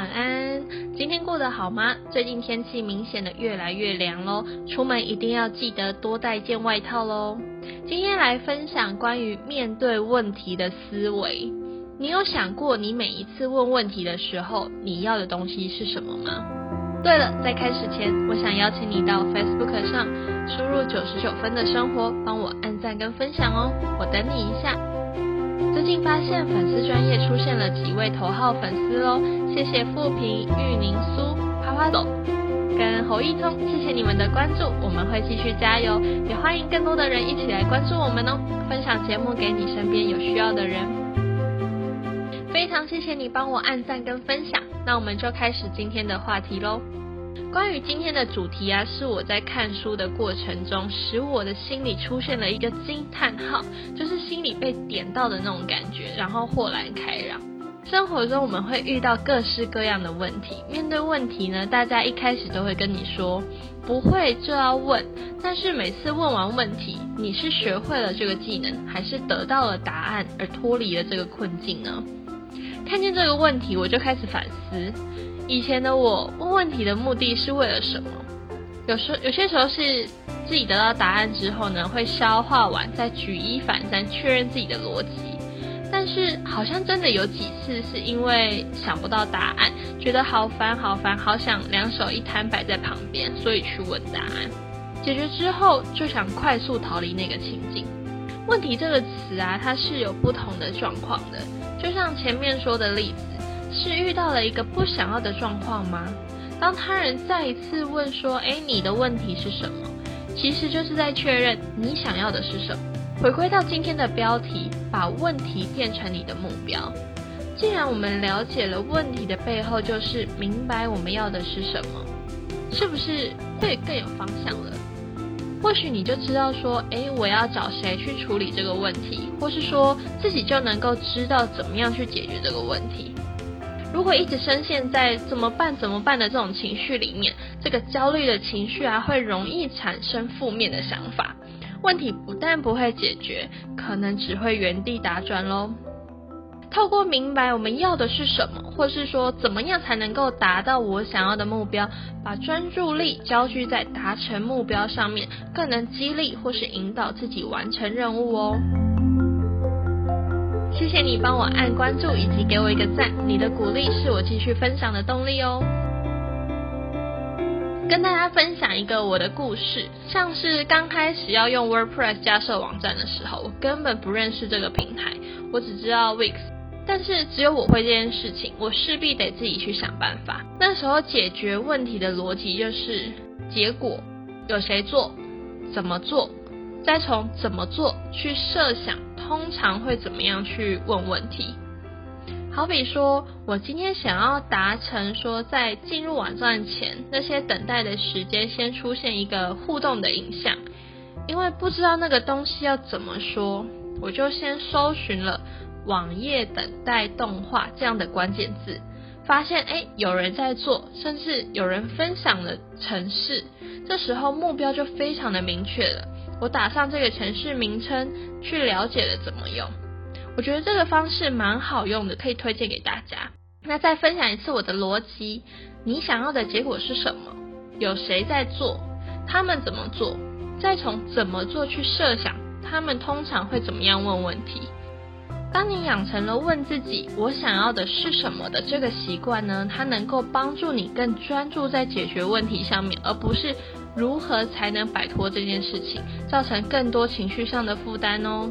晚安。今天过得好吗？最近天气明显的越来越凉喽，出门一定要记得多带件外套喽。今天来分享关于面对问题的思维。你有想过，你每一次问问题的时候，你要的东西是什么吗？对了，在开始前，我想邀请你到 Facebook 上输入九十九分的生活，帮我按赞跟分享哦。我等你一下。最近发现粉丝专业出现了几位头号粉丝喽，谢谢富平、玉宁苏、花花豆跟侯一聪，谢谢你们的关注，我们会继续加油，也欢迎更多的人一起来关注我们哦，分享节目给你身边有需要的人。非常谢谢你帮我按赞跟分享，那我们就开始今天的话题喽。关于今天的主题啊，是我在看书的过程中，使我的心里出现了一个惊叹号，就是心里被点到的那种感觉，然后豁然开朗。生活中我们会遇到各式各样的问题，面对问题呢，大家一开始都会跟你说不会就要问，但是每次问完问题，你是学会了这个技能，还是得到了答案而脱离了这个困境呢？看见这个问题，我就开始反思。以前的我问问题的目的是为了什么？有时有些时候是自己得到答案之后呢，会消化完再举一反三确认自己的逻辑。但是好像真的有几次是因为想不到答案，觉得好烦好烦，好想两手一摊摆在旁边，所以去问答案。解决之后就想快速逃离那个情境。问题这个词啊，它是有不同的状况的，就像前面说的例子。是遇到了一个不想要的状况吗？当他人再一次问说：“哎，你的问题是什么？”其实就是在确认你想要的是什么。回归到今天的标题，把问题变成你的目标。既然我们了解了问题的背后，就是明白我们要的是什么，是不是会更有方向了？或许你就知道说：“哎，我要找谁去处理这个问题？”或是说自己就能够知道怎么样去解决这个问题。如果一直深陷在怎么办怎么办的这种情绪里面，这个焦虑的情绪啊，会容易产生负面的想法。问题不但不会解决，可能只会原地打转喽。透过明白我们要的是什么，或是说怎么样才能够达到我想要的目标，把专注力焦聚在达成目标上面，更能激励或是引导自己完成任务哦。谢谢你帮我按关注以及给我一个赞，你的鼓励是我继续分享的动力哦。跟大家分享一个我的故事，像是刚开始要用 WordPress 加设网站的时候，我根本不认识这个平台，我只知道 Wix，但是只有我会这件事情，我势必得自己去想办法。那时候解决问题的逻辑就是结果有谁做，怎么做，再从怎么做去设想。通常会怎么样去问问题？好比说，我今天想要达成说，在进入网站前那些等待的时间，先出现一个互动的影像。因为不知道那个东西要怎么说，我就先搜寻了“网页等待动画”这样的关键字，发现哎有人在做，甚至有人分享了城市。这时候目标就非常的明确了。我打上这个城市名称，去了解了怎么用。我觉得这个方式蛮好用的，可以推荐给大家。那再分享一次我的逻辑：你想要的结果是什么？有谁在做？他们怎么做？再从怎么做去设想，他们通常会怎么样问问题？当你养成了问自己“我想要的是什么”的这个习惯呢，它能够帮助你更专注在解决问题上面，而不是。如何才能摆脱这件事情，造成更多情绪上的负担哦？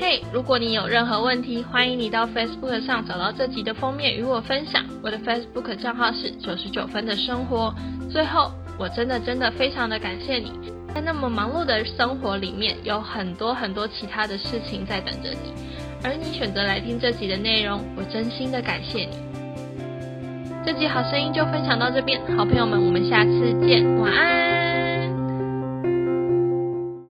嘿，如果你有任何问题，欢迎你到 Facebook 上找到这集的封面与我分享。我的 Facebook 账号是九十九分的生活。最后，我真的真的非常的感谢你，在那么忙碌的生活里面，有很多很多其他的事情在等着你，而你选择来听这集的内容，我真心的感谢你。这集好声音就分享到这边，好朋友们，我们下次见，晚安。